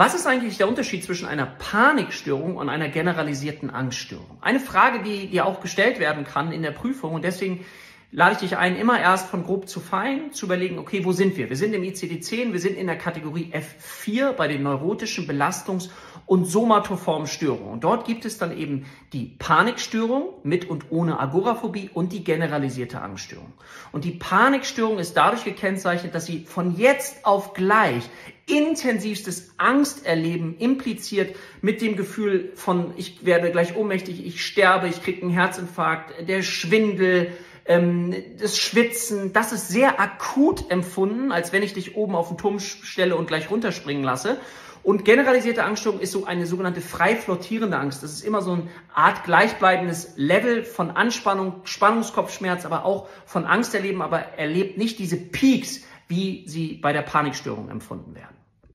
Was ist eigentlich der Unterschied zwischen einer Panikstörung und einer generalisierten Angststörung? Eine Frage, die dir auch gestellt werden kann in der Prüfung und deswegen lade ich dich ein, immer erst von grob zu fein zu überlegen, okay, wo sind wir? Wir sind im ICD-10, wir sind in der Kategorie F4 bei den neurotischen Belastungs- und somatoformen Störungen. dort gibt es dann eben die Panikstörung mit und ohne Agoraphobie und die generalisierte Angststörung. Und die Panikstörung ist dadurch gekennzeichnet, dass sie von jetzt auf gleich intensivstes Angsterleben impliziert mit dem Gefühl von, ich werde gleich ohnmächtig, ich sterbe, ich kriege einen Herzinfarkt, der Schwindel, ähm, das Schwitzen, das ist sehr akut empfunden, als wenn ich dich oben auf den Turm stelle und gleich runterspringen lasse. Und generalisierte Angststörung ist so eine sogenannte frei flottierende Angst. Das ist immer so eine Art gleichbleibendes Level von Anspannung, Spannungskopfschmerz, aber auch von Angst erleben, aber erlebt nicht diese Peaks, wie sie bei der Panikstörung empfunden werden.